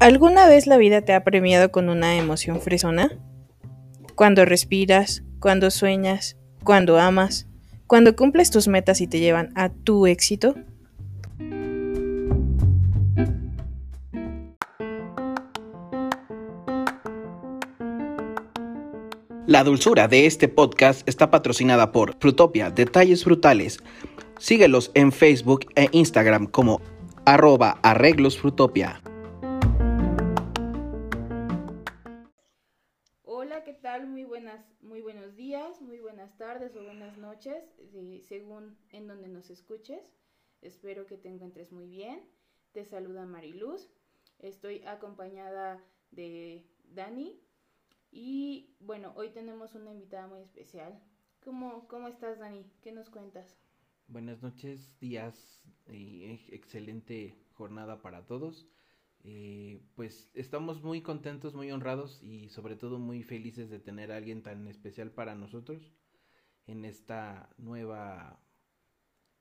¿Alguna vez la vida te ha premiado con una emoción fresona? Cuando respiras, cuando sueñas, cuando amas, cuando cumples tus metas y te llevan a tu éxito. La dulzura de este podcast está patrocinada por Frutopia, Detalles Frutales. Síguelos en Facebook e Instagram como arroba arreglosfrutopia. Tal? Muy buenas, muy buenos días, muy buenas tardes o buenas noches, según en donde nos escuches. Espero que te encuentres muy bien. Te saluda Mariluz. Estoy acompañada de Dani. Y bueno, hoy tenemos una invitada muy especial. ¿Cómo, cómo estás, Dani? ¿Qué nos cuentas? Buenas noches, días y excelente jornada para todos. Eh, pues estamos muy contentos, muy honrados y sobre todo muy felices de tener a alguien tan especial para nosotros en esta nueva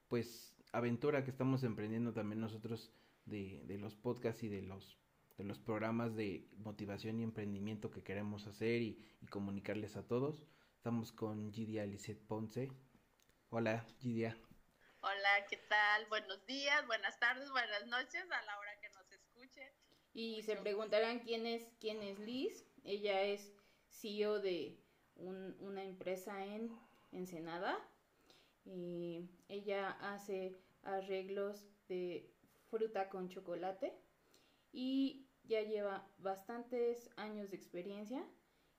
pues aventura que estamos emprendiendo también nosotros de, los podcasts y de los de los programas de motivación y emprendimiento que queremos hacer y, comunicarles a todos. Estamos con Gidia Lisette Ponce. Hola, Gidia. Hola, ¿qué tal? Buenos días, buenas tardes, buenas noches a la hora. Y se preguntarán quién es, quién es Liz. Ella es CEO de una empresa en Ensenada. Y ella hace arreglos de fruta con chocolate y ya lleva bastantes años de experiencia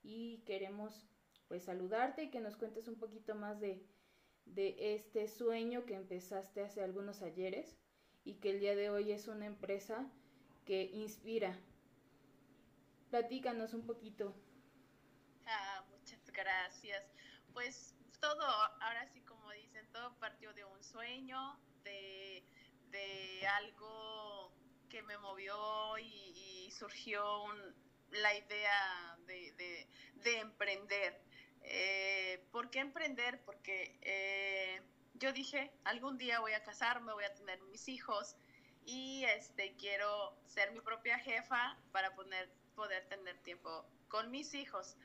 y queremos pues saludarte y que nos cuentes un poquito más de, de este sueño que empezaste hace algunos ayeres y que el día de hoy es una empresa inspira. Platícanos un poquito. Ah, muchas gracias. Pues todo, ahora sí como dicen, todo partió de un sueño, de, de algo que me movió y, surgió la idea de, de emprender eh, ¿Por qué emprender? Porque eh, yo dije, algún día voy a casarme, voy a tener mis hijos y este, quiero ser mi propia jefa para poder, poder tener tiempo con mis hijos.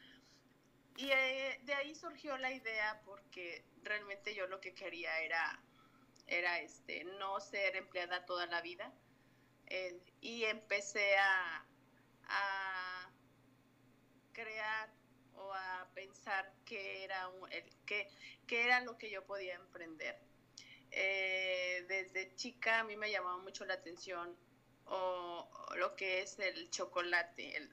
Y eh, de ahí surgió la idea porque realmente yo lo que quería era, era este, no ser empleada toda la vida. y empecé a, a crear o a pensar qué era, el, qué, era lo que yo podía emprender. Eh, desde chica a mí me llamaba mucho la atención o, lo que es el chocolate,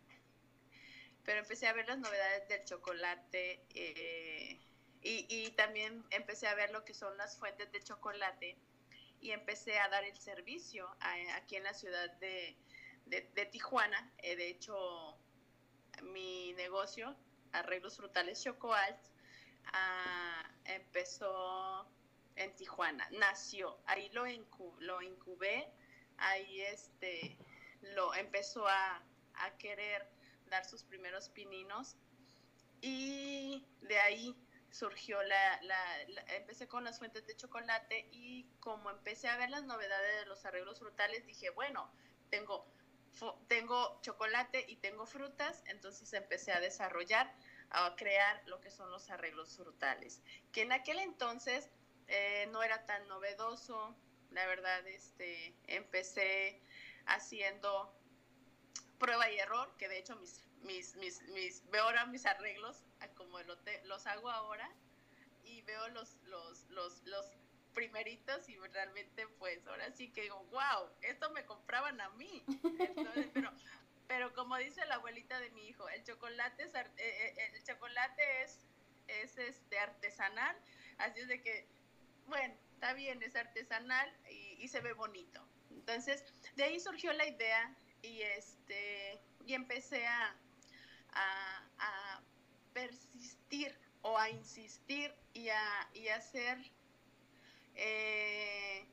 pero empecé a ver las novedades del chocolate eh, y, también empecé a ver lo que son las fuentes de chocolate y empecé a dar el servicio aquí en la ciudad de, Tijuana. Eh, de hecho, mi negocio Arreglos Frutales Chocoalt, ah, empezó en Tijuana, nació, ahí lo, lo incubé, ahí este, lo empezó a, querer dar sus primeros pininos y de ahí surgió la, empecé con las fuentes de chocolate y como empecé a ver las novedades de los arreglos frutales, dije, bueno, tengo tengo chocolate y tengo frutas, entonces empecé a desarrollar, a crear lo que son los arreglos frutales, que en aquel entonces eh, no era tan novedoso, la verdad, este, empecé haciendo prueba y error, que de hecho mis, mis, mis, mis veo ahora mis arreglos como los hago ahora y veo los, los, los, los primeritos y realmente pues ahora sí que digo, wow, esto me compraban a mí. pero, pero como dice la abuelita de mi hijo, el chocolate es, eh, eh, el chocolate es, es este artesanal, así es de que, bueno, está bien, es artesanal y, se ve bonito. Entonces, de ahí surgió la idea y este y empecé a, a, a persistir o a insistir y a, y a eh,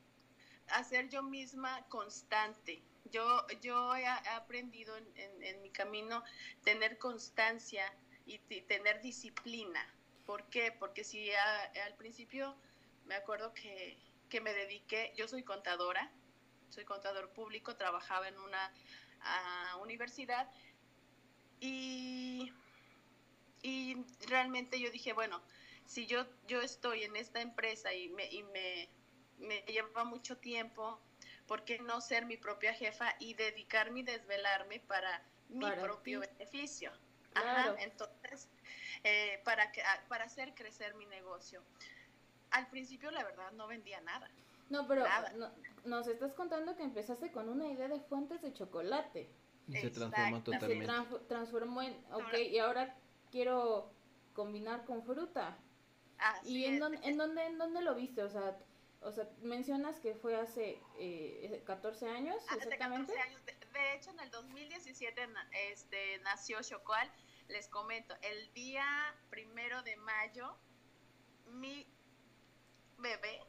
hacer yo misma constante. Yo, yo he, aprendido en, mi camino tener constancia y, tener disciplina. ¿Por qué? Porque si al principio me acuerdo que, que, me dediqué, yo soy contadora, soy contador público, trabajaba en una, a universidad y, y realmente yo dije, bueno, si yo, yo estoy en esta empresa y me, y me, me lleva mucho tiempo, ¿por qué no ser mi propia jefa y dedicarme y desvelarme para mi propio beneficio? Ajá, entonces, eh, para, que, para hacer crecer mi negocio. Al principio, la verdad, no vendía nada. No, pero nos estás contando que empezaste con una idea de fuentes de chocolate. Y se transformó totalmente. Se transformó en, ok, y ahora quiero combinar con fruta. ¿Y en, dónde, en, dónde, en dónde lo viste? O sea, o sea, mencionas que fue hace eh, 14 años, exactamente. Hace 14 años. De, hecho, en el 2017 este, nació Chocoal. Les comento, el día primero de mayo, mi bebé,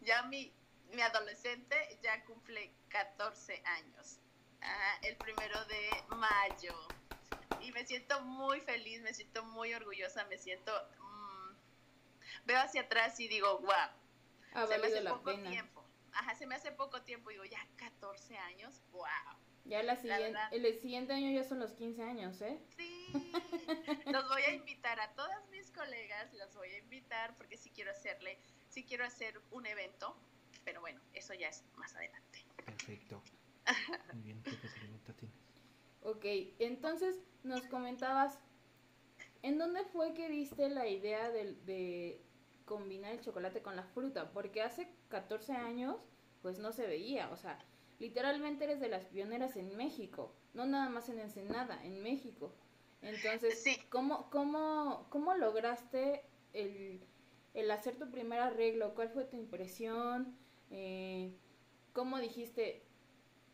ya mi, mi adolescente, ya cumple 14 años. el primero de mayo. Y me siento muy feliz, me siento muy orgullosa, me siento... Mm, veo hacia atrás y digo, wow se me hace poco tiempo. Ajá, se me hace poco tiempo. Digo, ya 14 años, wow. Ya la siguiente, el siguiente año ya son los 15 años, ¿eh? Sí, los voy a invitar a todas mis colegas, las voy a invitar porque sí quiero hacerle, sí quiero hacer un evento, pero bueno, eso ya es más adelante. Perfecto. Muy bien, ¿qué pregunta tienes? Ok, entonces nos comentabas, ¿en dónde fue que viste la idea de, de combinar el chocolate con la fruta, porque hace 14 años pues no se veía, o sea, literalmente eres de las pioneras en México, no nada más en Ensenada, en México. Entonces, sí. ¿cómo, cómo, cómo lograste el, el, hacer tu primer arreglo? ¿Cuál fue tu impresión? Eh, ¿Cómo dijiste,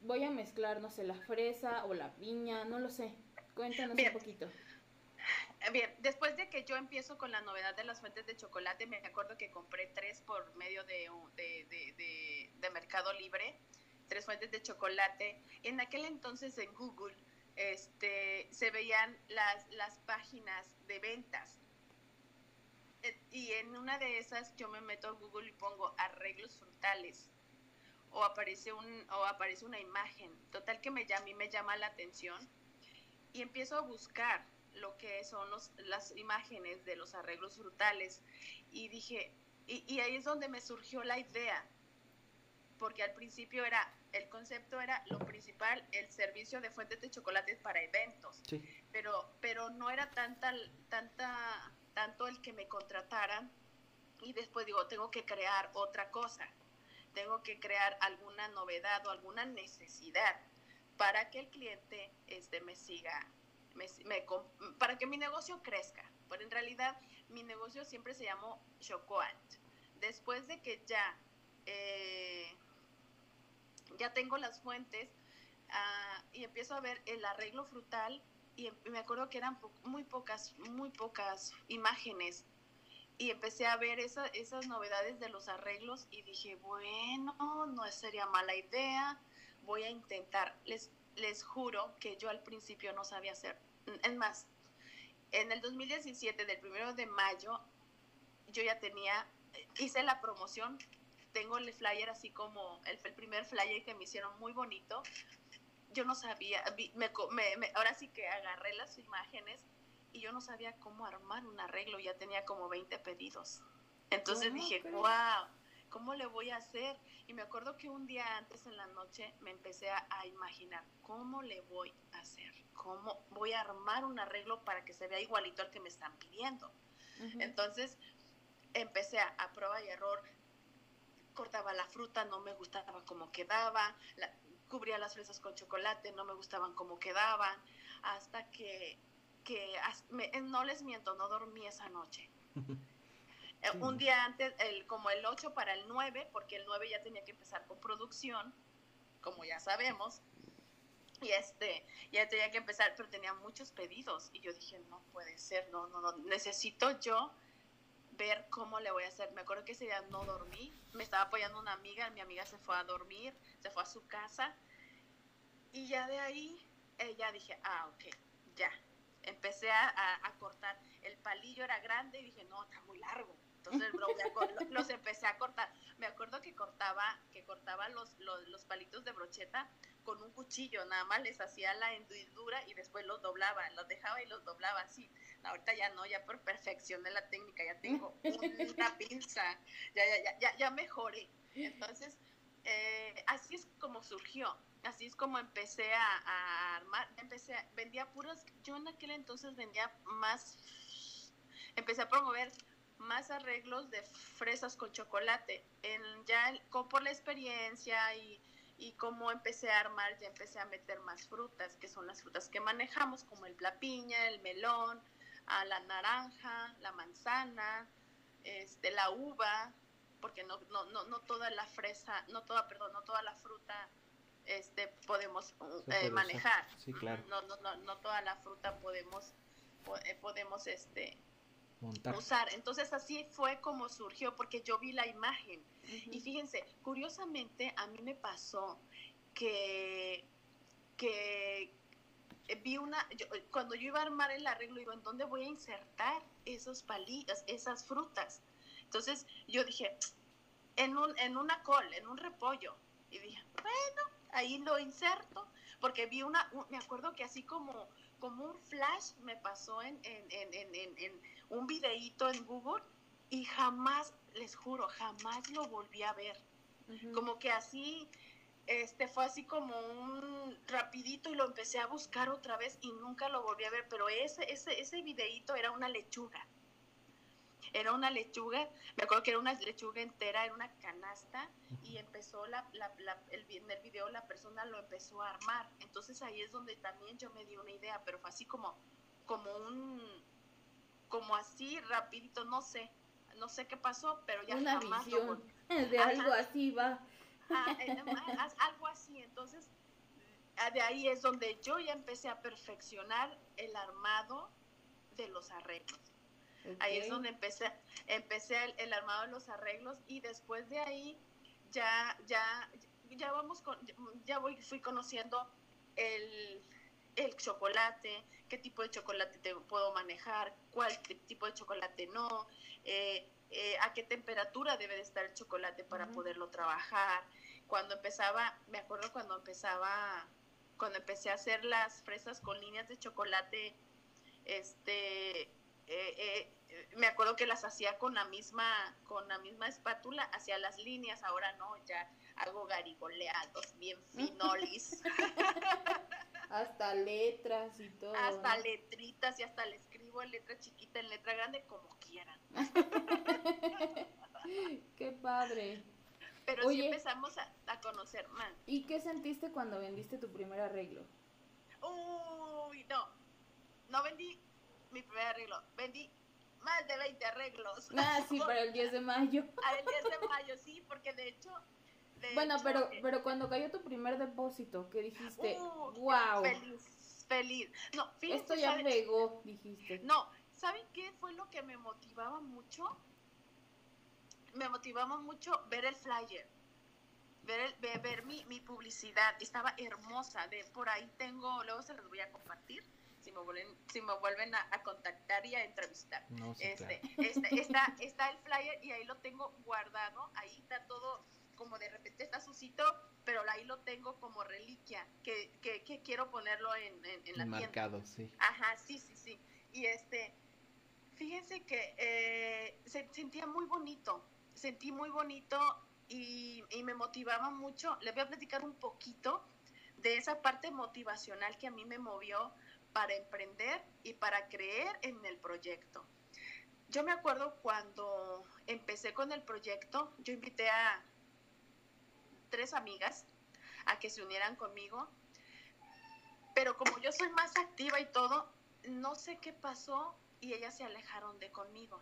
voy a mezclar, no sé, la fresa o la piña? No lo sé. Cuéntanos un poquito. Bien, después de que yo empiezo con la novedad de las fuentes de chocolate, me acuerdo que compré tres por medio de, de, Mercado Libre, tres fuentes de chocolate. En aquel entonces en Google este, se veían las, las páginas de ventas. Eh, y en una de esas yo me meto a Google y pongo arreglos frutales. O aparece, un, o aparece una imagen. Total que me llama, a mí me llama la atención. Y empiezo a buscar lo que son los, las imágenes de los arreglos frutales y dije, y, ahí es donde me surgió la idea, porque al principio era, el concepto era lo principal, el servicio de fuentes de chocolates para eventos, pero, pero no era tanta, tanta, tanto el que me contrataran y después digo, tengo que crear otra cosa, tengo que crear alguna novedad o alguna necesidad para que el cliente este, me siga para que mi negocio crezca. Pero en realidad mi negocio siempre se llamó Chocoant. Después de que ya, eh, ya tengo las fuentes ah, y empiezo a ver el arreglo frutal y me acuerdo que eran muy pocas, muy pocas imágenes y empecé a ver esas novedades de los arreglos y dije, bueno, no sería mala idea, voy a intentar. Les, les juro que yo al principio no sabía hacer. Es más, en el 2017, del primero de mayo, yo ya tenía, hice la promoción, tengo el flyer así como el, primer flyer que me hicieron muy bonito. Yo no sabía, ahora sí que agarré las imágenes y yo no sabía cómo armar un arreglo, ya tenía como 20 pedidos. Entonces dije, wow, ¿cómo le voy a hacer? Y me acuerdo que un día antes en la noche me empecé a, imaginar, ¿cómo le voy a hacer? ¿Cómo voy a armar un arreglo para que se vea igualito al que me están pidiendo? Entonces empecé a, a, prueba y error, cortaba la fruta, no me gustaba cómo quedaba, cubría las fresas con chocolate, no me gustaban cómo quedaban, hasta que, que no les miento, no dormí esa noche. Eh, un día antes, el, como el 8 para el 9, porque el 9 ya tenía que empezar con producción, como ya sabemos. Y este, ya tenía que empezar, pero tenía muchos pedidos. Y yo dije, no puede ser, no, no, no, necesito yo ver cómo le voy a hacer. Me acuerdo que ese día no dormí, me estaba apoyando una amiga, mi amiga se fue a dormir, se fue a su casa. Y ya de ahí, ya dije, ah, ok, ya. Empecé a, a cortar. El palillo era grande y dije, no, está muy largo Entonces los empecé a cortar. Me acuerdo que cortaba, que cortaba los, los, los, palitos de brocheta con un cuchillo, nada más les hacía la hendidura y después los doblaba, los dejaba y los doblaba así. Ahorita ya no, ya por perfección de la técnica, ya tengo una pinza, ya, ya, ya, ya mejoré. Entonces, eh, así es como surgió, así es como empecé a, a armar, empecé, vendía puros, yo en aquel entonces vendía más, empecé a promover más arreglos de fresas con chocolate. En, ya por la experiencia y, y como empecé a armar, ya empecé a meter más frutas, que son las frutas que manejamos, como el, la piña, el melón, a la naranja, la manzana, este, la uva, porque no, no, no, no toda la fresa, no toda, perdón, no toda la fruta este, podemos eh, manejar. Sí, claro. No, no, no, no toda la fruta podemos, eh, podemos este, usar. Entonces así fue como surgió, porque yo vi la imagen. Y fíjense, curiosamente a mí me pasó que, que vi una, cuando yo iba a armar el arreglo, digo, ¿en dónde voy a insertar esos palitos, esas frutas? Entonces yo dije, en, un, en una col, en un repollo. Y dije, bueno, ahí lo inserto, porque vi una, me acuerdo que así como como un flash me pasó en, un videíto en Google y jamás, les juro, jamás lo volví a ver. Como que así, este fue así como un rapidito y lo empecé a buscar otra vez y nunca lo volví a ver, pero ese, ese, ese videíto era una lechuga era una lechuga, me acuerdo que era una lechuga entera, era una canasta y empezó la, la, el, en el video la persona lo empezó a armar. Entonces ahí es donde también yo me di una idea, pero fue así como, como un, como así rapidito, no sé, no sé qué pasó, pero ya una jamás visión de algo así va. Ah, algo así, entonces ah, de ahí es donde yo ya empecé a perfeccionar el armado de los arreglos. Ahí es donde empecé, empecé el, armado de los arreglos y después de ahí ya, ya, ya vamos con, ya voy, fui conociendo el, el chocolate, qué tipo de chocolate te puedo manejar, cuál tipo de chocolate no, eh, eh, a qué temperatura debe de estar el chocolate para poderlo trabajar. Cuando empezaba, me acuerdo cuando empezaba, cuando empecé a hacer las fresas con líneas de chocolate, este, eh, eh, me acuerdo que las hacía con la misma con la misma espátula hacía las líneas ahora no ya hago garigoleados bien finolis. Hasta letras y todo hasta letritas y hasta le escribo en letra chiquita en letra grande como quieran. Qué padre. Pero sí empezamos a, a conocer más. Y qué sentiste cuando vendiste tu primer arreglo uy no. No vendí mi primer arreglo. Vendí más de 20 arreglos. Ah, sí, para el 10 de mayo. Al el 10 de mayo, sí, porque de hecho... bueno, pero, eh, pero cuando cayó tu primer depósito, ¿qué dijiste? wow. Feliz, feliz. No, Esto ya pegó, dijiste. No, ¿saben qué fue lo que me motivaba mucho? Me motivaba mucho ver el flyer. Ver, el, ver, mi, mi publicidad, estaba hermosa. De por ahí tengo, luego se los voy a compartir si me vuelven, si me vuelven a, contactar y a entrevistar. este, este, está, está el flyer y ahí lo tengo guardado, ahí está todo, como de repente está sucito, pero ahí lo tengo como reliquia, que, que, que quiero ponerlo en, en, la Marcado, sí. Ajá, sí, sí, sí. Y este, fíjense que eh, se sentía muy bonito, sentí muy bonito y, y me motivaba mucho. Les voy a platicar un poquito de esa parte motivacional que a mí me movió para emprender y para creer en el proyecto. Yo me acuerdo cuando empecé con el proyecto, yo invité a tres amigas a que se unieran conmigo, pero como yo soy más activa y todo, no sé qué pasó y ellas se alejaron de conmigo.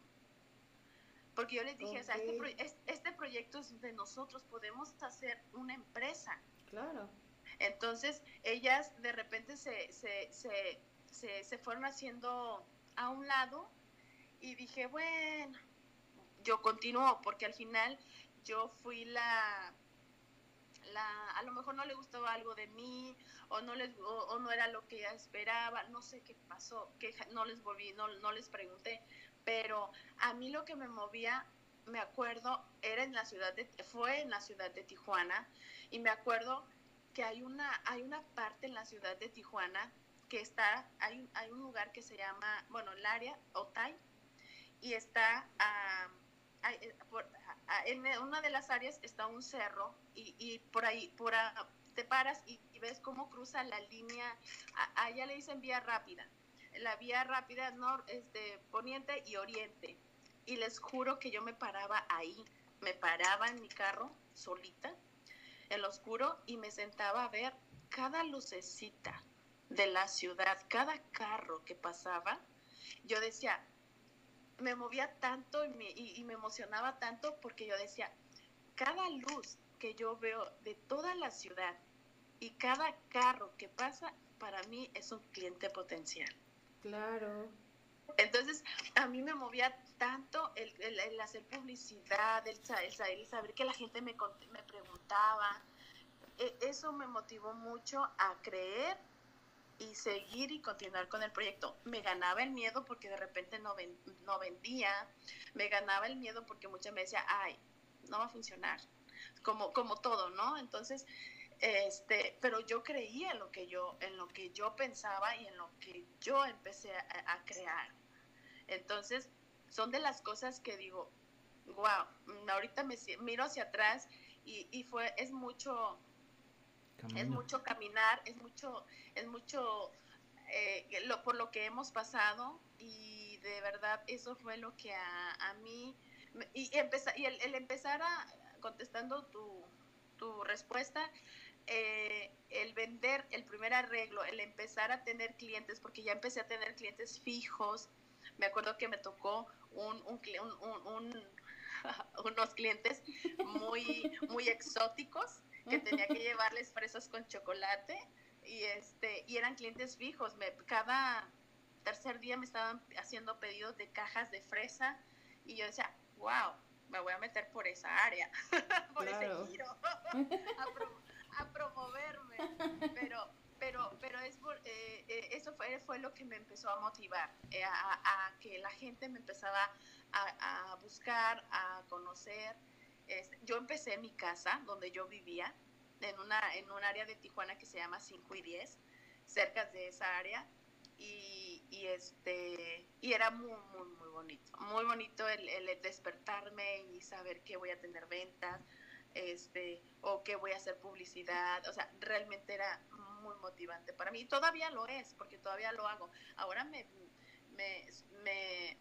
Porque yo les dije, este, este, proyecto es de nosotros, podemos hacer una empresa. Claro. Entonces, ellas de repente se, se, se, se, fueron haciendo a un lado y dije, bueno, yo continúo, porque al final yo fui la, la, a lo mejor no le gustaba algo de mí o no les o, no era lo que ella esperaba no sé qué pasó que no les volví no, no les pregunté pero a mí lo que me movía, me acuerdo, era en la ciudad de, fue en la ciudad de Tijuana, y me acuerdo que hay una, hay una parte en la ciudad de Tijuana que está, hay, hay un lugar que se llama, bueno, el área, Otay, y está eh, en una de las áreas está un cerro y, y por ahí, por te paras y, ves cómo cruza la línea, allá le dicen vía rápida, la vía rápida nor, este, poniente y oriente. Y les juro que yo me paraba ahí, me paraba en mi carro solita, en lo oscuro, y me sentaba a ver cada lucecita de la ciudad, cada carro que pasaba. Yo decía, me movía tanto y me, y me emocionaba tanto porque yo decía, cada luz que yo veo de toda la ciudad y cada carro que pasa para mí es un cliente potencial. Claro. Entonces, a mí me movía tanto el, hacer publicidad, el, el, saber que la gente me, me preguntaba. E, eso me motivó mucho a creer y seguir y continuar con el proyecto. Me ganaba el miedo porque de repente no, no vendía, me ganaba el miedo porque muchas me decía, ay, no va a funcionar, como, como todo, ¿no? Entonces, este, pero yo creía en lo que yo, en lo que yo pensaba y en lo que yo empecé a, crear. Entonces, son de las cosas que digo, wow, ahorita me miro hacia atrás y, y fue, es mucho, es mucho caminar, es mucho, es mucho eh, lo, por lo que hemos pasado y de verdad eso fue lo que a, a mí, y, empezar, y el, el empezar a, contestando tu, tu respuesta, eh, el vender el primer arreglo, el empezar a tener clientes, porque ya empecé a tener clientes fijos. Me acuerdo que me tocó un, unos clientes muy, muy exóticos que tenía que llevarles fresas con chocolate y, este, y eran clientes fijos. Me, cada tercer día me estaban haciendo pedidos de cajas de fresa y yo decía, wow, me voy a meter por esa área, por ese giro. a promoverme, pero, pero, pero es eh, eh, eso fue, fue lo que me empezó a motivar, eh, a, que la gente me empezaba a, buscar, a conocer. yo empecé en mi casa, donde yo vivía, en, una, en un área de Tijuana que se llama 5 y 10, cerca de esa área, y, este, y era muy, muy, muy bonito, muy bonito el, el despertarme y saber que voy a tener ventas, este, o que voy a hacer publicidad, o sea, realmente era muy motivante para mí, y todavía lo es, porque todavía lo hago. Ahora me, me, me,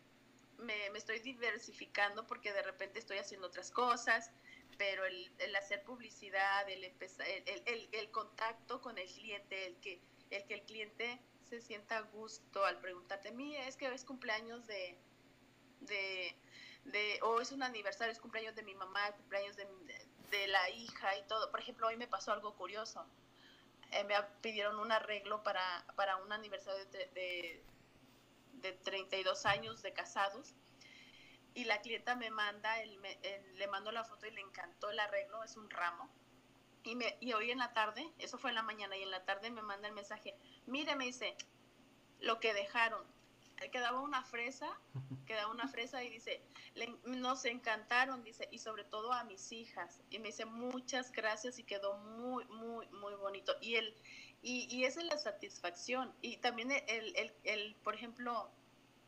me, estoy diversificando porque de repente estoy haciendo otras cosas, pero el, el hacer publicidad, el, empezar, el, el, el, contacto con el cliente, el que, el que el cliente se sienta a gusto al preguntarte, mire, es que es cumpleaños de, de, de, o es un aniversario, es cumpleaños de mi mamá, cumpleaños de, de la hija y todo. Por ejemplo, hoy me pasó algo curioso. Eh, me pidieron un arreglo para, para un aniversario de, de, de, 32 años de casados y la clienta me manda, le mando la foto y le encantó el arreglo, es un ramo. Y, me, y hoy en la tarde, eso fue en la mañana, y en la tarde me manda el mensaje, mire, me dice, lo que dejaron, quedaba una fresa, quedaba una fresa y dice, nos encantaron, dice, y sobre todo a mis hijas. Y me dice, muchas gracias y quedó muy, muy, muy bonito. Y, el, y, y esa es la satisfacción. Y también el, el, el, por ejemplo,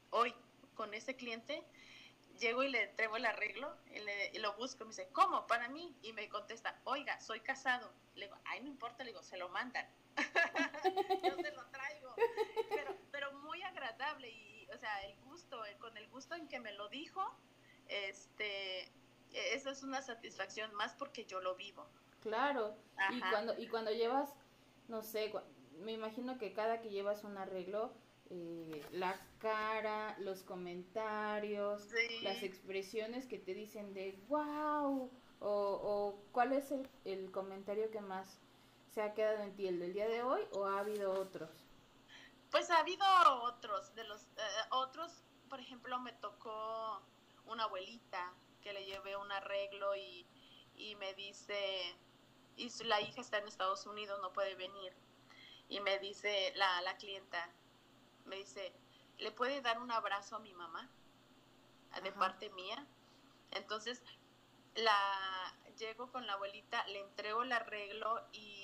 hoy con ese cliente, llego y le entrego el arreglo y, lo busco. Me dice, ¿cómo? Para mí. Y me contesta, oiga, soy casado. Le digo, ay, no importa, le digo, se lo mandan. Yo se lo traigo. Pero, agradable y, o sea, el gusto, con el gusto en que me lo dijo, este, e, eso es una satisfacción más porque yo lo vivo. Claro. Y cuando, y cuando llevas, no sé, me imagino que cada que llevas un arreglo, eh, la cara, los comentarios, las expresiones que te dicen de wow, o, o cuál es el, el, comentario que más se ha quedado en ti, el del día de hoy o ha habido otros? Pues ha habido otros, de los eh, otros, por ejemplo, me tocó una abuelita que le llevé un arreglo y, y me dice, y la hija está en Estados Unidos, no puede venir. Y me dice la, la clienta, me dice, ¿le puede dar un abrazo a mi mamá? de parte mía. Entonces, la llego con la abuelita, le entrego el arreglo y,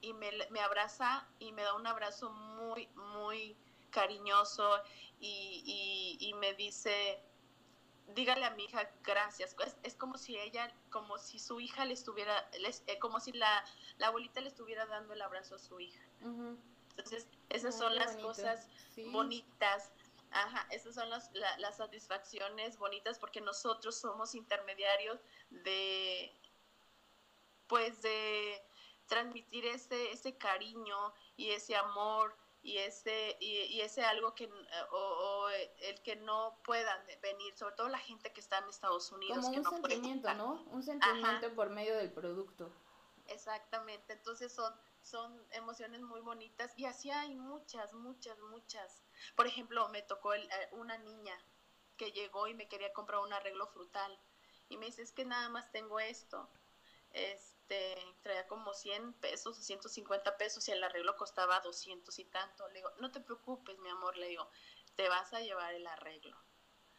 y me, me, abraza y me da un abrazo muy, muy cariñoso y, y, y me dice, dígale a mi hija gracias. Es, es, como si ella, como si su hija le estuviera, les, eh, como si la, la, abuelita le estuviera dando el abrazo a su hija. Uh -huh. Entonces, esas oh, son las bonito. cosas sí. bonitas. Ajá, esas son las, la, las satisfacciones bonitas porque nosotros somos intermediarios de, pues, de transmitir ese, ese cariño y ese amor y ese y, y, ese algo que o, o, el que no puedan venir sobre todo la gente que está en Estados Unidos como que un no sentimiento no un sentimiento Ajá. por medio del producto. Exactamente. Entonces son son emociones muy bonitas y así hay muchas muchas muchas. Por ejemplo me tocó el, eh, una niña que llegó y me quería comprar un arreglo frutal. Y me dice es que nada más tengo esto como 100 pesos o 150 pesos y el arreglo costaba 200 y tanto. Le digo, no te preocupes, mi amor, le digo, te vas a llevar el arreglo.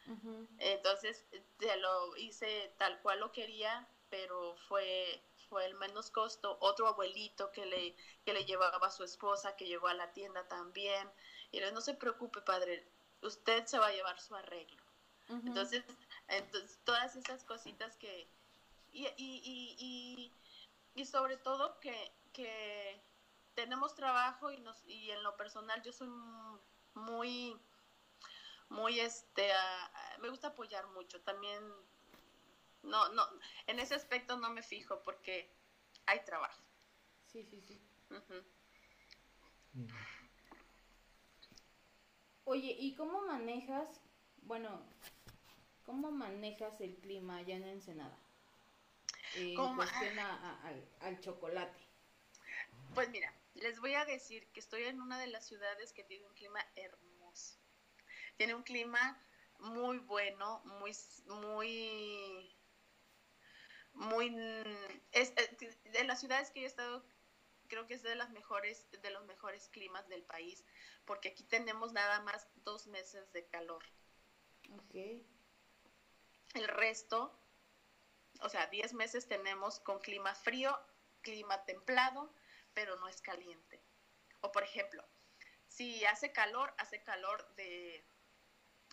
Uh -huh. Entonces, te lo hice tal cual lo quería, pero fue fue el menos costo. Otro abuelito que le, que le llevaba a su esposa, que llegó a la tienda también. Y le no se preocupe, padre, usted se va a llevar su arreglo. Uh -huh. Entonces, entonces, todas esas cositas que, y, y, y, y, sobre todo que, que tenemos trabajo y, nos, y en lo personal yo soy muy, muy, este, uh, me gusta apoyar mucho. También, no, no, en ese aspecto no me fijo porque hay trabajo. Sí, sí, sí. Uh -huh. Mm. Oye, ¿y cómo manejas, bueno, cómo manejas el clima allá en Ensenada? Eh, en cuestión a, a, al, al, chocolate? Pues mira, les voy a decir que estoy en una de las ciudades que tiene un clima hermoso. Tiene un clima muy bueno, muy, muy, muy, es, de las ciudades que yo he estado, creo que es de las mejores, de los mejores climas del país, porque aquí tenemos nada más dos meses de calor. Ok. El resto o sea, 10 meses tenemos con clima frío, clima templado, pero no es caliente. O por ejemplo, si hace calor, hace calor de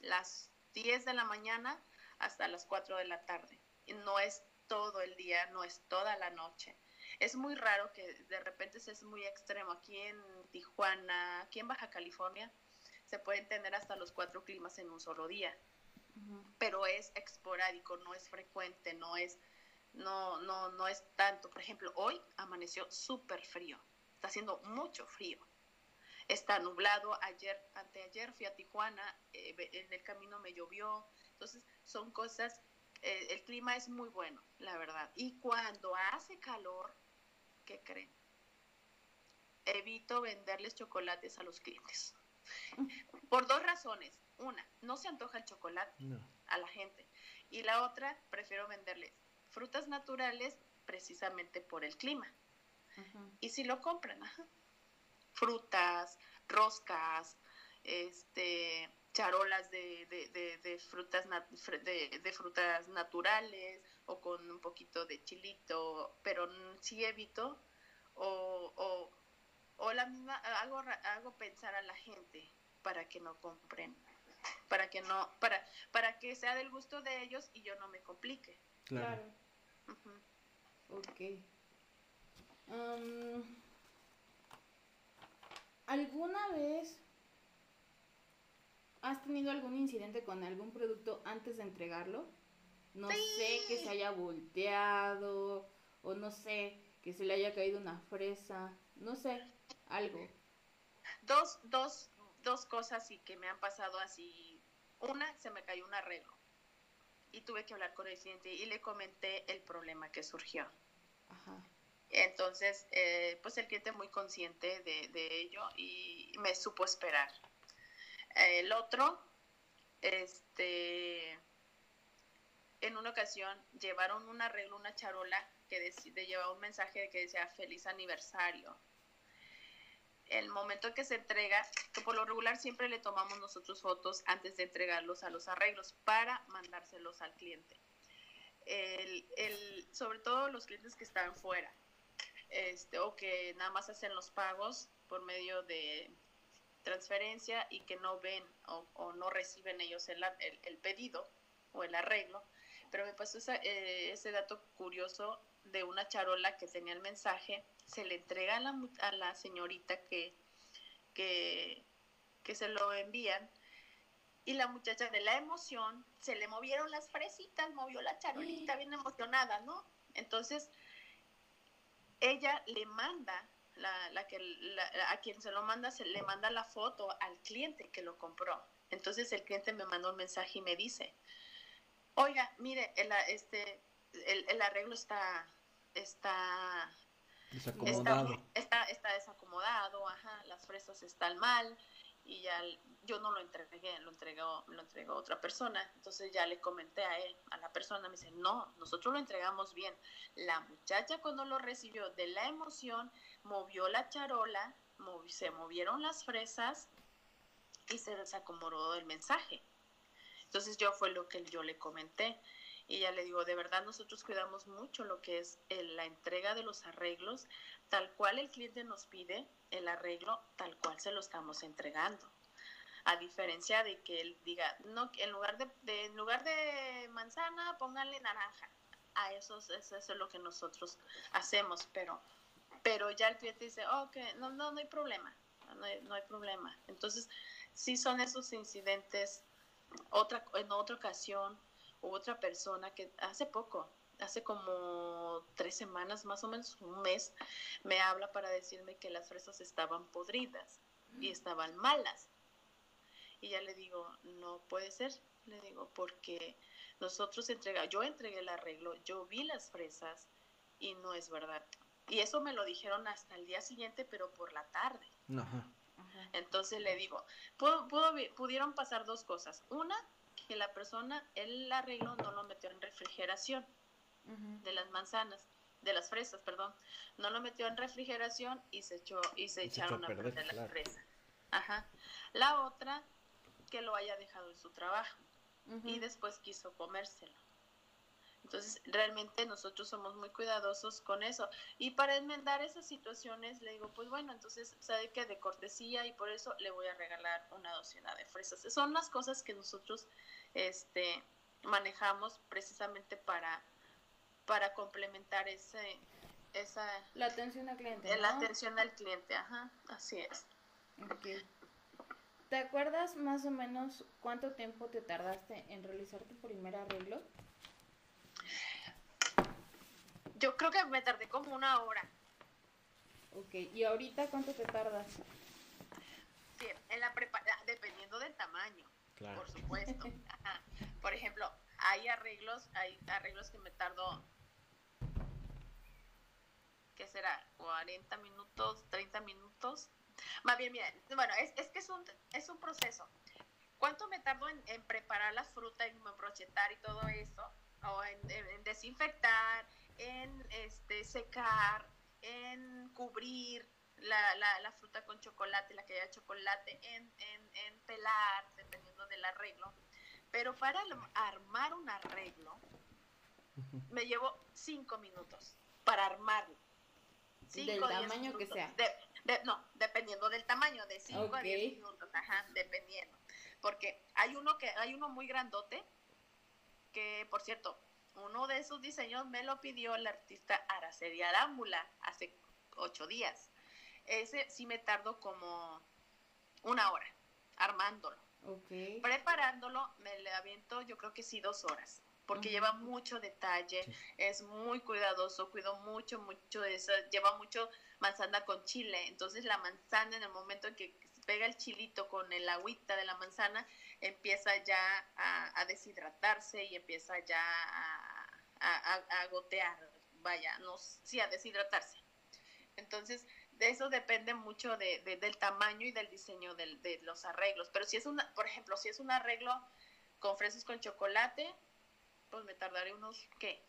las 10 de la mañana hasta las 4 de la tarde. Y no es todo el día, no es toda la noche. Es muy raro que de repente es muy extremo. Aquí en Tijuana, aquí en Baja California, se pueden tener hasta los cuatro climas en un solo día. Uh -huh. Pero es esporádico, no es frecuente, no es, no, no, no es tanto. Por ejemplo, hoy amaneció súper frío, está haciendo mucho frío. Está nublado, ayer, anteayer fui a Tijuana, eh, en el camino me llovió, entonces son cosas, eh, el clima es muy bueno, la verdad. Y cuando hace calor, ¿qué creen? Evito venderles chocolates a los clientes. Por dos razones. Una, no se antoja el chocolate no. a la gente. Y la otra, prefiero venderles frutas naturales precisamente por el clima. Uh -huh. Y si lo compran, ajá. frutas, roscas, este, charolas de, de, de, de frutas de, frutas naturales o con un poquito de chilito, pero sí evito o, o, o la misma hago, hago pensar a la gente para que no compren para que no para para que sea del gusto de ellos y yo no me complique. Claro. Uh -huh. ok. Um, alguna vez has tenido algún incidente con algún producto antes de entregarlo no sí. sé que se haya volteado o no sé que se le haya caído una fresa no sé algo. Dos dos dos cosas y que me han pasado así. Una, se me cayó un arreglo y tuve que hablar con el cliente y le comenté el problema que surgió. Ajá. Entonces, eh, pues el cliente muy consciente de, de, ello y me supo esperar. El otro, este, en una ocasión llevaron un arreglo, una charola que de, de llevaba un mensaje que decía feliz aniversario el momento que se entrega, que por lo regular siempre le tomamos nosotros fotos antes de entregarlos a los arreglos para mandárselos al cliente. El, el, sobre todo los clientes que están fuera este, o que nada más hacen los pagos por medio de transferencia y que no ven o, no reciben ellos el, el, pedido o el arreglo. Pero me pasó eh, ese dato curioso de una charola que tenía el mensaje, se le entrega a la, a la señorita que, que, que se lo envían y la muchacha de la emoción se le movieron las fresitas, movió la charolita bien emocionada, ¿no? Entonces, ella le manda, la, la que, a quien se lo manda, se le manda la foto al cliente que lo compró. Entonces el cliente me mandó un mensaje y me dice, oiga, mire, el, este, el, el arreglo está, está Desacomodado. Está, está, desacomodado, ajá, las fresas están mal y ya yo no lo entregué, lo entregó, lo entregó otra persona. Entonces ya le comenté a él, a la persona, me dice, no, nosotros lo entregamos bien. La muchacha cuando lo recibió de la emoción, movió la charola, se movieron las fresas y se desacomodó el mensaje. Entonces yo fue lo que yo le comenté. Y ya le digo, de verdad nosotros cuidamos mucho lo que es la entrega de los arreglos, tal cual el cliente nos pide el arreglo, tal cual se lo estamos entregando. A diferencia de que él diga, no, en lugar de, en lugar de manzana, pónganle naranja. A eso, eso, es lo que nosotros hacemos, pero, pero ya el cliente dice, ok, no, no, no hay problema, no hay, no hay problema. Entonces, sí son esos incidentes, otra, en otra ocasión, otra persona que hace poco, hace como tres semanas, más o menos un mes, me habla para decirme que las fresas estaban podridas y estaban malas. Y ya le digo, no puede ser, le digo, porque nosotros entregamos, yo entregué el arreglo, yo vi las fresas y no es verdad. Y eso me lo dijeron hasta el día siguiente, pero por la tarde. Entonces le digo, pudieron pasar dos cosas. Una, que la persona, el arreglo no lo metió en refrigeración de las manzanas, de las fresas, perdón, no lo metió en refrigeración y se echó y se, echaron a perder, las fresas. Ajá. La otra, que lo haya dejado en su trabajo y después quiso comérselo. Entonces, realmente nosotros somos muy cuidadosos con eso. Y para enmendar esas situaciones, le digo, pues bueno, entonces sabe que de cortesía y por eso le voy a regalar una docena de fresas. Son las cosas que nosotros este, manejamos precisamente para, para complementar ese, esa... La atención al cliente. La atención al cliente, ajá, así es. ¿Te acuerdas más o menos cuánto tiempo te tardaste en realizar tu primer arreglo? Yo creo que me tardé como una hora. Ok, ¿y ahorita cuánto te tardas? Sí, en la dependiendo del tamaño, por supuesto. Por ejemplo, hay arreglos, hay arreglos que me tardo, ¿qué será? 40 minutos, 30 minutos. Más bien, miren, bueno, es, es que es un, es un proceso. ¿Cuánto me tardo en, en preparar las frutas, en brochetar y todo eso? O en, en desinfectar, en este, secar, en cubrir la, la, la, fruta con chocolate, la que haya chocolate, en, en, en, pelar, dependiendo del arreglo. Pero para armar un arreglo, me llevo cinco minutos para armarlo. Cinco, del tamaño que sea. no, dependiendo del tamaño, de 5 a 10 minutos, ajá, dependiendo. Porque hay uno que hay uno muy grandote que, por cierto, uno de esos diseños me lo pidió el artista Araceli Arámbula hace ocho días. Ese sí me tardó como una hora armándolo. Preparándolo me le aviento yo creo que sí dos horas, porque lleva mucho detalle, es muy cuidadoso, cuido mucho, mucho de eso, lleva mucho manzana con chile, entonces la manzana en el momento en que pega el chilito con el agüita de la manzana, empieza ya a, deshidratarse y empieza ya a, gotear, vaya, no, sí, a deshidratarse. Entonces, de eso depende mucho de, del tamaño y del diseño de los arreglos. Pero si es una, por ejemplo, si es un arreglo con fresas con chocolate, pues me tardaré unos, ¿qué?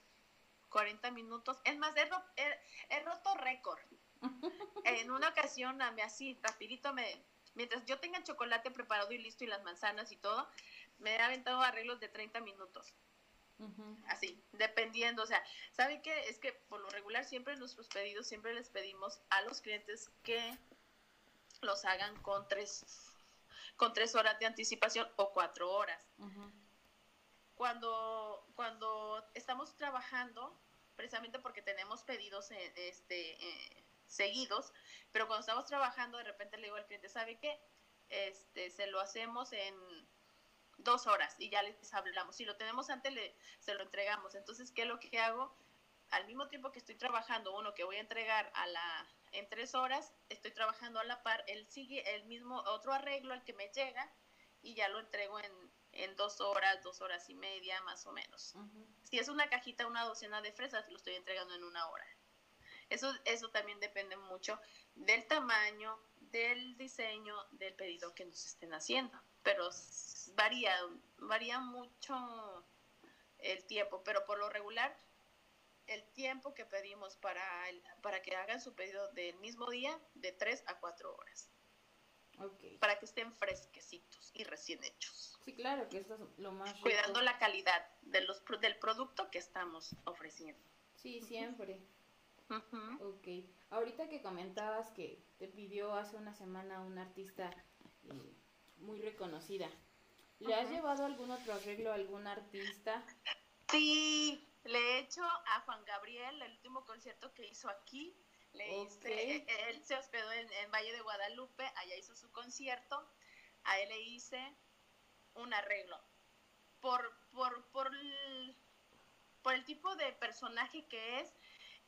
40 minutos. Es más, he, he roto récord. en una ocasión, a mí así, rapidito, me, mientras yo tenga el chocolate preparado y listo y las manzanas y todo, me he aventado arreglos de 30 minutos. Así, dependiendo, o sea, ¿saben qué? Es que por lo regular siempre nuestros pedidos, siempre les pedimos a los clientes que los hagan con tres, con tres horas de anticipación o cuatro horas. Cuando, cuando estamos trabajando, precisamente porque tenemos pedidos eh, este, eh, seguidos, pero cuando estamos trabajando, de repente le digo al cliente, ¿sabe qué? Este, se lo hacemos en dos horas y ya les hablamos. Si lo tenemos antes, le, se lo entregamos. Entonces, ¿qué es lo que hago? Al mismo tiempo que estoy trabajando, uno que voy a entregar a la, en tres horas, estoy trabajando a la par, él sigue el mismo, otro arreglo al que me llega y ya lo entrego en, en dos horas, dos horas y media, más o menos. Si es una cajita, una docena de fresas, lo estoy entregando en una hora. Eso, eso también depende mucho del tamaño, del diseño, del pedido que nos estén haciendo. Pero varía, varía mucho el tiempo, pero por lo regular el tiempo que pedimos para, para que hagan su pedido del mismo día, de 3 a 4 horas. Para que estén fresquecitos y recién hechos. Sí, claro, que eso es lo más... Cuidando la calidad de los, del producto que estamos ofreciendo. Sí, siempre. Ok. Ahorita que comentabas que te pidió hace una semana una artista eh, muy reconocida, ¿Le has llevado algún otro arreglo a algún artista? Sí, le he hecho a Juan Gabriel, el último concierto que hizo aquí. Le hice, él se hospedó en, Valle de Guadalupe, allá hizo su concierto. A él le hice un arreglo. Por, por, por, por el tipo de personaje que es,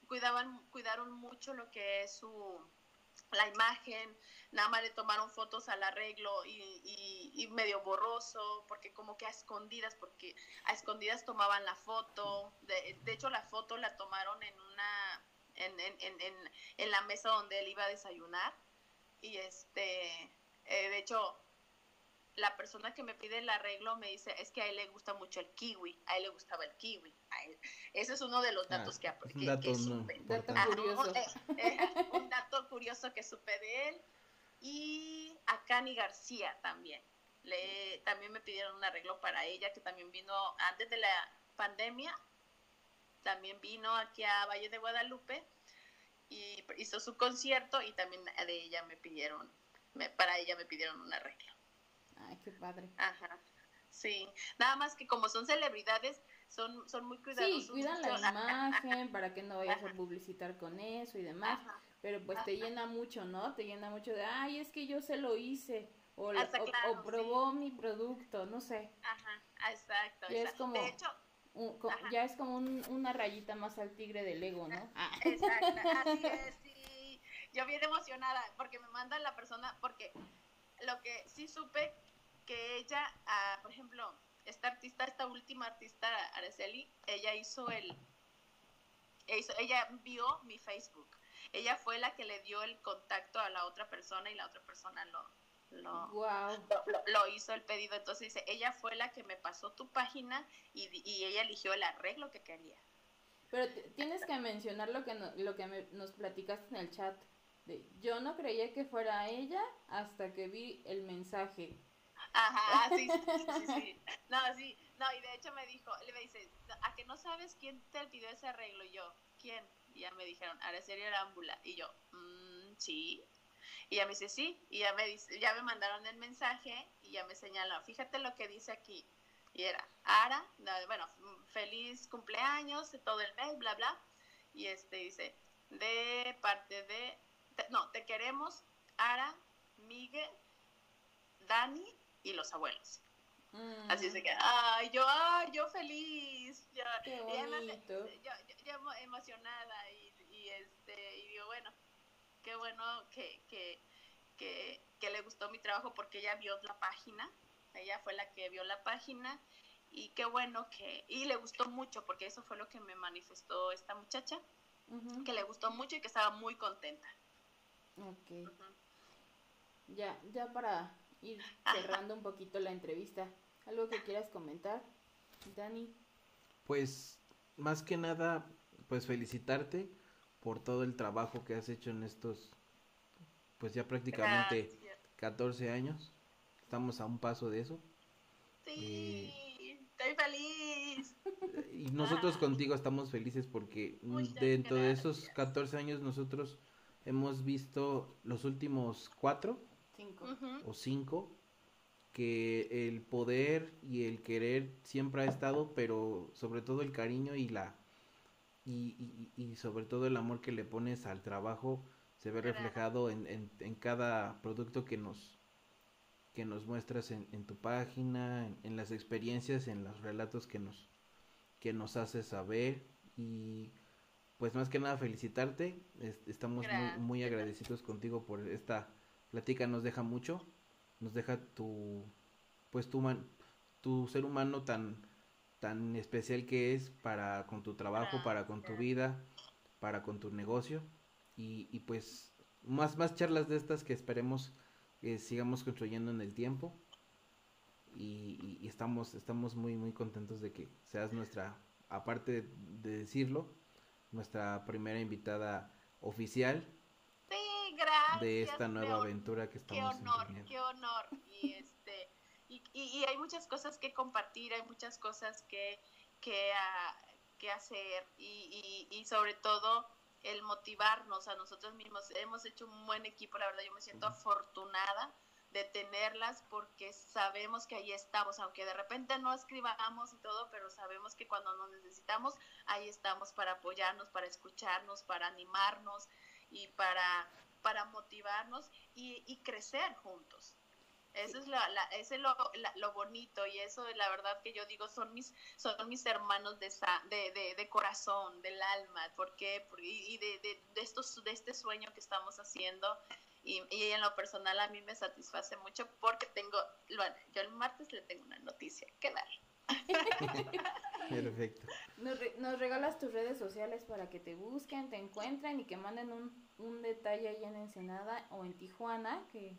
cuidaban, cuidaron mucho lo que es su, la imagen, nada más le tomaron fotos al arreglo y, y, medio borroso, porque como que a escondidas, porque a escondidas tomaban la foto, de, de hecho la foto la tomaron en una, en, en, en, en, la mesa donde él iba a desayunar, y este, eh, de hecho la persona que me pide el arreglo me dice, es que a él le gusta mucho el kiwi, a él le gustaba el kiwi. Ese es uno de los datos ah, que, que, dato supe. curioso. Eh, eh, un dato curioso que supe de él. Y a Cani García también. Le, también me pidieron un arreglo para ella, que también vino antes de la pandemia. También vino aquí a Valle de Guadalupe y hizo su concierto y también de ella me pidieron, para ella me pidieron un arreglo. Ay, qué padre. Ajá. Sí, nada más que como son celebridades, son, son muy cuidadosos. Sí, cuidan la imagen para que no vayas a publicitar con eso y demás. Pero pues te llena mucho, ¿no? Te llena mucho de, ay, es que yo se lo hice. O, o, probó mi producto, no sé. Ajá, exacto. Ya es como, de hecho, ya es como una rayita más al tigre del ego, ¿no? Ah. Exacto, así es, sí. Yo bien emocionada porque me manda la persona, porque lo que sí supe que ella, ah, por ejemplo, esta artista, esta última artista, Araceli, ella hizo el, ella vio mi Facebook. Ella fue la que le dio el contacto a la otra persona y la otra persona lo, lo, lo, hizo el pedido. Entonces dice, ella fue la que me pasó tu página y, y ella eligió el arreglo que quería. Pero tienes que mencionar lo que, lo que nos platicaste en el chat. De, yo no creía que fuera ella hasta que vi el mensaje. Ajá, sí, sí, sí, No, sí, no, y de hecho me dijo, le dice, ¿a que no sabes quién te pidió ese arreglo? Y yo, ¿quién? Y ya me dijeron, Araceli Arámbula. Y yo, mmm, sí. Y ya me dice, sí. Y ya me, dice, ya me mandaron el mensaje y ya me señaló, fíjate lo que dice aquí. Y era, Ara, bueno, feliz cumpleaños, todo el mes, bla, bla. Y este dice, de parte de, no, te queremos, Ara, Miguel, Dani y los abuelos. Así se que, ay, yo, ay, yo feliz, yo, emocionada y, este, y digo, bueno, qué bueno que, que, que, que, le gustó mi trabajo porque ella vio la página, ella fue la que vio la página y qué bueno que, y le gustó mucho porque eso fue lo que me manifestó esta muchacha, que le gustó mucho y que estaba muy contenta. Ok. Ya, ya para ir cerrando un poquito la entrevista. ¿Algo que quieras comentar, Dani? Pues más que nada, pues felicitarte por todo el trabajo que has hecho en estos pues ya prácticamente 14 años. Estamos a un paso de eso. Sí, estoy feliz. Y nosotros ah. contigo estamos felices porque dentro de esos 14 años nosotros hemos visto los últimos cuatro o cinco que el poder y el querer siempre ha estado, pero sobre todo el cariño y la y, y, sobre todo el amor que le pones al trabajo se ve reflejado en, en, en cada producto que nos que nos muestras en, en tu página, en, las experiencias, en los relatos que nos que nos haces saber. Y pues más que nada felicitarte, estamos muy, muy agradecidos contigo por esta plática, nos deja mucho nos deja tu, pues tu, man, tu ser humano tan, tan especial que es para con tu trabajo, para con tu vida, para con tu negocio. Y, y pues más, más charlas de estas que esperemos que sigamos construyendo en el tiempo. Y, y, estamos, estamos muy, muy contentos de que seas nuestra, aparte de decirlo, nuestra primera invitada oficial de esta nueva aventura que estamos Qué honor, qué honor. Y, este, y, y, hay muchas cosas que compartir, hay muchas cosas que, que, ah, que hacer y, y, sobre todo el motivarnos a nosotros mismos. Hemos hecho un buen equipo, la verdad yo me siento afortunada de tenerlas porque sabemos que ahí estamos, aunque de repente no escribamos y todo, pero sabemos que cuando nos necesitamos, ahí estamos para apoyarnos, para escucharnos, para animarnos y para para motivarnos y, crecer juntos. Eso es, la, es lo, lo, bonito y eso la verdad que yo digo son mis, son mis hermanos de, de, de, corazón, del alma, porque y de, de, estos, de este sueño que estamos haciendo y, y, en lo personal a mí me satisface mucho porque tengo, bueno, yo el martes le tengo una noticia que dar. Perfecto. Nos, nos, regalas tus redes sociales para que te busquen, te encuentren y que manden un, un detalle ahí en Ensenada o en Tijuana que...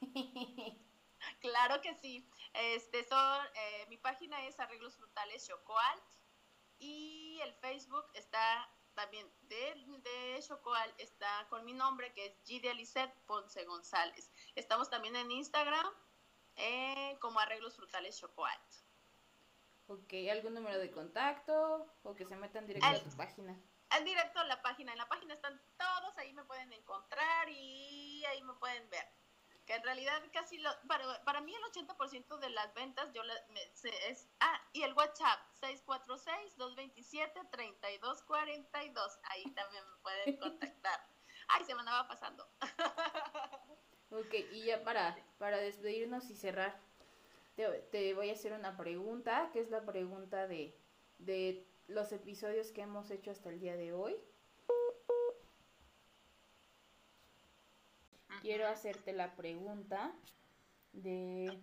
claro que sí. Este son, eh, mi página es Arreglos Frutales Chocoalt y el Facebook está también de, de Chocoalt, está con mi nombre que es Gidia Ponce González. Estamos también en Instagram eh, como Arreglos Frutales Chocoalt. Ok, ¿algún número de contacto o que se metan directo a tu página? Al directo a la página, en la página están todos, ahí me pueden encontrar y ahí me pueden ver. Que en realidad casi, lo, para, para mí el 80% de las ventas yo es... Ah, y el WhatsApp, 646-227-3242. Ahí también me pueden contactar. Ay, se me andaba pasando. ok, y ya para, para despedirnos y cerrar, te, voy a hacer una pregunta, que es la pregunta de, de los episodios que hemos hecho hasta el día de hoy. Quiero hacerte la pregunta de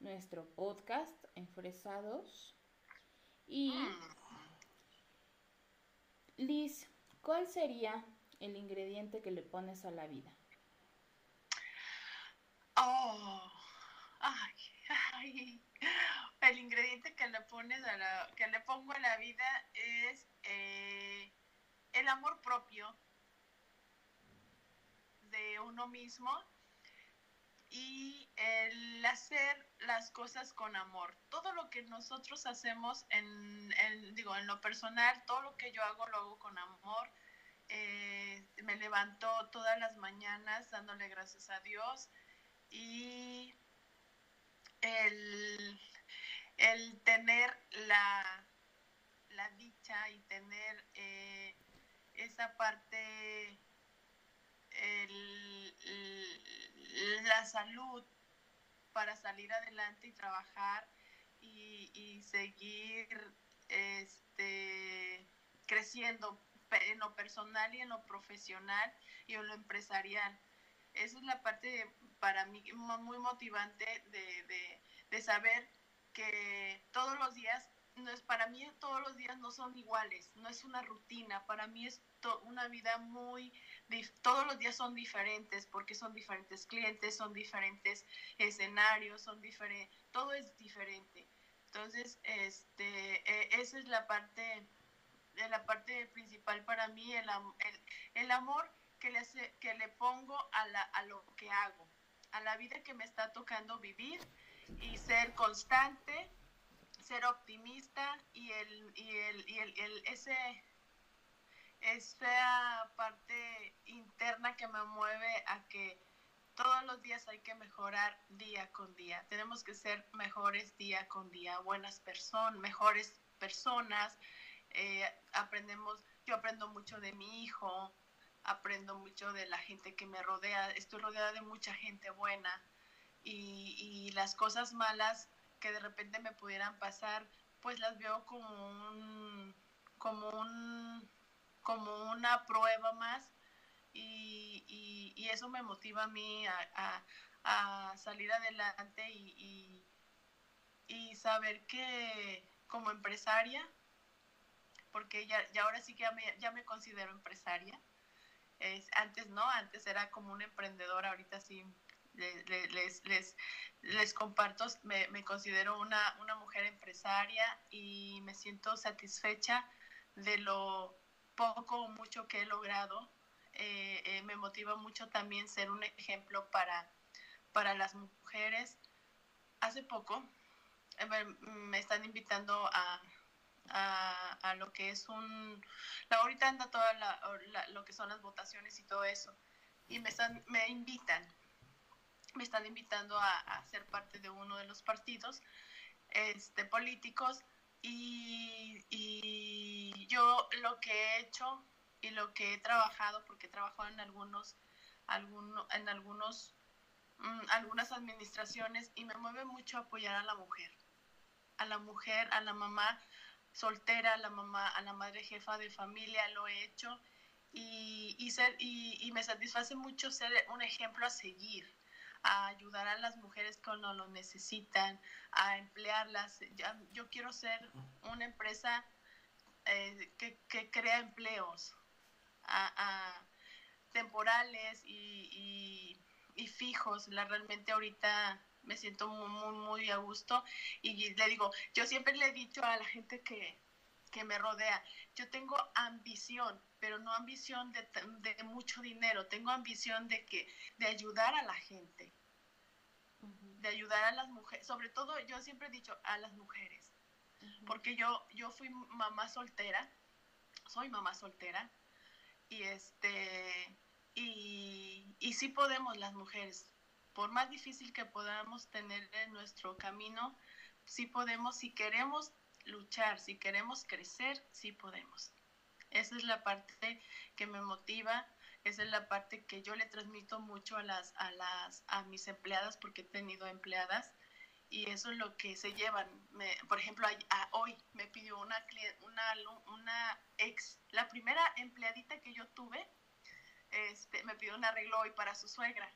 nuestro podcast Enfresados. Y Liz, ¿cuál sería el ingrediente que le pones a la vida? Oh, ay, el ingrediente que le pones a que le pongo a la vida es eh, el amor propio de uno mismo y el hacer las cosas con amor. Todo lo que nosotros hacemos en, digo, en lo personal, todo lo que yo hago lo hago con amor. Eh, me levanto todas las mañanas dándole gracias a Dios y el, tener la, la, dicha y tener eh, esa parte, la salud para salir adelante y trabajar y, seguir este, creciendo en lo personal y en lo profesional y en lo empresarial. Esa es la parte para mí muy motivante de, de, saber que todos los días, no es, para mí todos los días no son iguales, no es una rutina, para mí es una vida muy, todos los días son diferentes porque son diferentes clientes, son diferentes escenarios, son diferentes, todo es diferente. Entonces, este, e, esa es la parte, la parte principal para mí, el, el, el amor que le, hace, que le pongo a, la, a lo que hago, a la vida que me está tocando vivir y ser constante, ser optimista y el, y el, y el, ese esa parte interna que me mueve a que todos los días hay que mejorar día con día. Tenemos que ser mejores día con día, buenas personas, mejores personas. Eh, aprendemos, yo aprendo mucho de mi hijo, aprendo mucho de la gente que me rodea. Estoy rodeada de mucha gente buena y, y las cosas malas que de repente me pudieran pasar, pues las veo como un, como un como una prueba más y, y, eso me motiva a mí a, a, salir adelante y, y, saber que como empresaria, porque ya, ya ahora sí que ya me, ya me considero empresaria, es, antes no, antes era como un emprendedor, ahorita sí les, les, les, les comparto, me, me considero una, una mujer empresaria y me siento satisfecha de lo poco o mucho que he logrado, eh, eh, me motiva mucho también ser un ejemplo para, para las mujeres. Hace poco eh, me están invitando a, a, lo que es un... La, ahorita anda toda lo que son las votaciones y todo eso. Y me, están, me invitan, me están invitando a, a ser parte de uno de los partidos este, políticos y, yo lo que he hecho y lo que he trabajado, porque he trabajado en algunos, en algunos, mm, algunas administraciones y me mueve mucho apoyar a la mujer, a la mujer, a la mamá soltera, a la mamá, a la madre jefa de familia, lo he hecho y, y, ser, y me satisface mucho ser un ejemplo a seguir a ayudar a las mujeres cuando lo necesitan, a emplearlas. yo quiero ser una empresa eh, que, que, crea empleos a, temporales y, y, fijos. La, realmente ahorita me siento muy, muy, muy a gusto. Y le digo, yo siempre le he dicho a la gente que, que me rodea, yo tengo ambición, pero no ambición de, de, mucho dinero, tengo ambición de que de ayudar a la gente, de ayudar a las mujeres, sobre todo yo siempre he dicho a las mujeres, porque yo yo fui mamá soltera, soy mamá soltera y este y, y sí podemos las mujeres, por más difícil que podamos tener en nuestro camino, sí podemos si queremos luchar, si queremos crecer, sí podemos. Esa es la parte que me motiva, esa es la parte que yo le transmito mucho a las a las a mis empleadas porque he tenido empleadas y eso es lo que se llevan. por ejemplo, hoy me pidió una, una una ex, la primera empleadita que yo tuve, este, me pidió un arreglo hoy para su suegra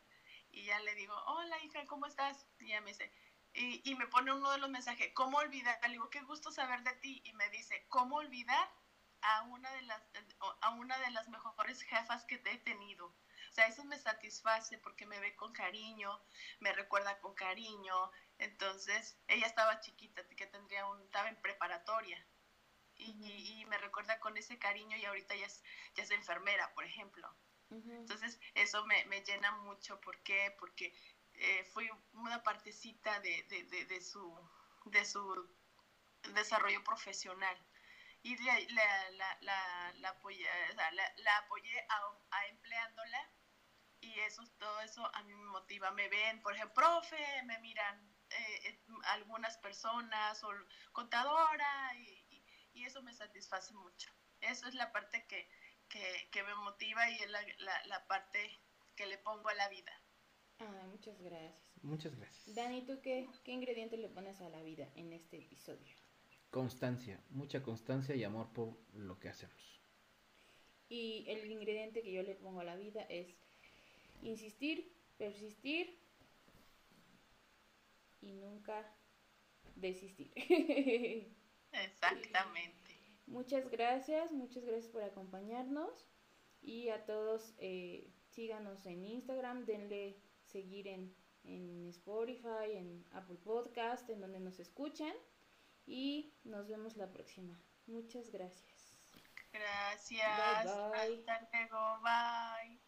y ya le digo, hola hija, ¿cómo estás? Y ella me dice, y, y, me pone uno de los mensajes, ¿cómo olvidar? Le digo, qué gusto saber de ti. Y me dice, ¿cómo olvidar a una de las, a una de las mejores jefas que te he tenido? O sea, eso me satisface porque me ve con cariño, me recuerda con cariño. Entonces, ella estaba chiquita, que tendría un, estaba en preparatoria. Y, y, me recuerda con ese cariño y ahorita ya es, ya es enfermera, por ejemplo. Entonces, eso me, me llena mucho. ¿Por qué? Porque eh, fui una partecita de, de, de, su, de su desarrollo profesional. Y la, la, la, la apoyé, apoyé a, empleándola y eso, todo eso a mí me motiva. Me ven, por ejemplo, profe, me miran eh, eh, algunas personas o contadora y, y, eso me satisface mucho. Eso es la parte que, que, que me motiva y es la, la, la parte que le pongo a la vida muchas gracias. Muchas gracias. Dani, ¿tú qué, qué ingrediente le pones a la vida en este episodio? Constancia, mucha constancia y amor por lo que hacemos. Y el ingrediente que yo le pongo a la vida es insistir, persistir y nunca desistir. Exactamente. Muchas gracias, muchas gracias por acompañarnos y a todos eh, síganos en Instagram, denle seguir en, en Spotify, en Apple Podcast, en donde nos escuchan. Y nos vemos la próxima. Muchas gracias. Gracias. Bye, bye. Hasta luego. Bye.